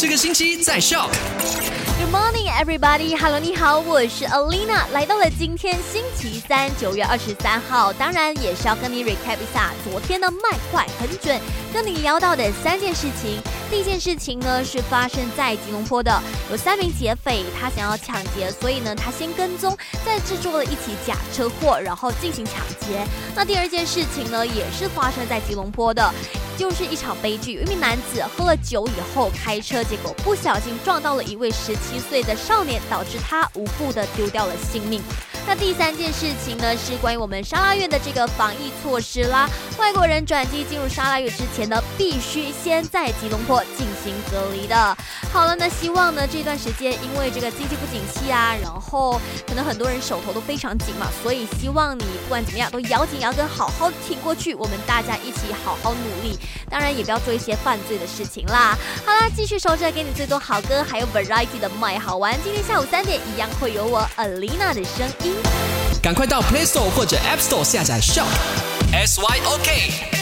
这个星期在 Shock。Good morning, everybody. Hello，你好，我是 Alina，来到了今天星期三，九月二十三号。当然也是要跟你 recap 一下昨天的麦快很准，跟你聊到的三件事情。第一件事情呢是发生在吉隆坡的，有三名劫匪，他想要抢劫，所以呢他先跟踪，再制作了一起假车祸，然后进行抢劫。那第二件事情呢也是发生在吉隆坡的。就是一场悲剧，一名男子喝了酒以后开车，结果不小心撞到了一位十七岁的少年，导致他无故的丢掉了性命。那第三件事情呢，是关于我们沙拉院的这个防疫措施啦。外国人转机进入沙拉院之前呢，必须先在吉隆坡进行隔离的。好了，那希望呢这段时间，因为这个经济不景气啊，然后可能很多人手头都非常紧嘛，所以希望你不管怎么样都咬紧牙根，好好挺过去。我们大家一起好好努力，当然也不要做一些犯罪的事情啦。好啦，继续守着给你最多好歌，还有 variety 的麦好玩。今天下午三点一样会有我 Alina 的声音。赶快到 Play Store 或者 App Store 下载 Shop S Y O K。